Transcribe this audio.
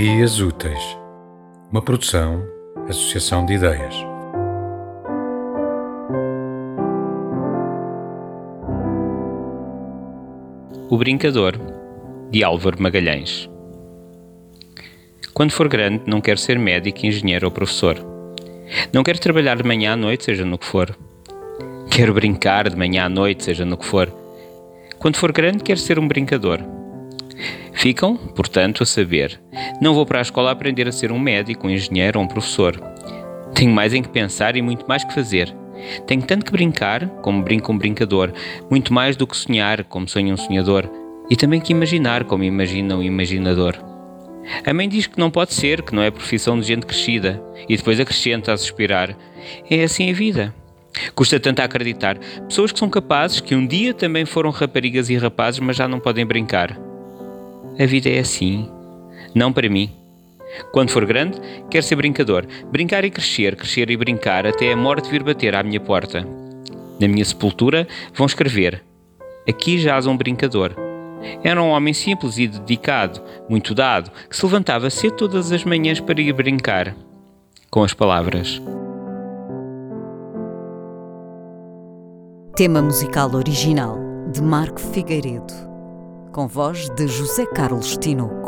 Dias Úteis, uma produção, associação de ideias. O Brincador, de Álvaro Magalhães. Quando for grande, não quero ser médico, engenheiro ou professor. Não quero trabalhar de manhã à noite, seja no que for. Quero brincar de manhã à noite, seja no que for. Quando for grande, quero ser um brincador. Ficam, portanto, a saber: não vou para a escola aprender a ser um médico, um engenheiro ou um professor. Tenho mais em que pensar e muito mais que fazer. Tenho tanto que brincar, como brinca um brincador, muito mais do que sonhar, como sonha um sonhador, e também que imaginar, como imagina um imaginador. A mãe diz que não pode ser, que não é profissão de gente crescida, e depois acrescenta a suspirar: é assim a vida. Custa tanto a acreditar. Pessoas que são capazes, que um dia também foram raparigas e rapazes, mas já não podem brincar. A vida é assim. Não para mim. Quando for grande, quero ser brincador. Brincar e crescer, crescer e brincar, até a morte vir bater à minha porta. Na minha sepultura vão escrever: Aqui jaz um brincador. Era um homem simples e dedicado, muito dado, que se levantava cedo todas as manhãs para ir brincar. Com as palavras: Tema musical original de Marco Figueiredo, com voz de José Carlos Tinoco.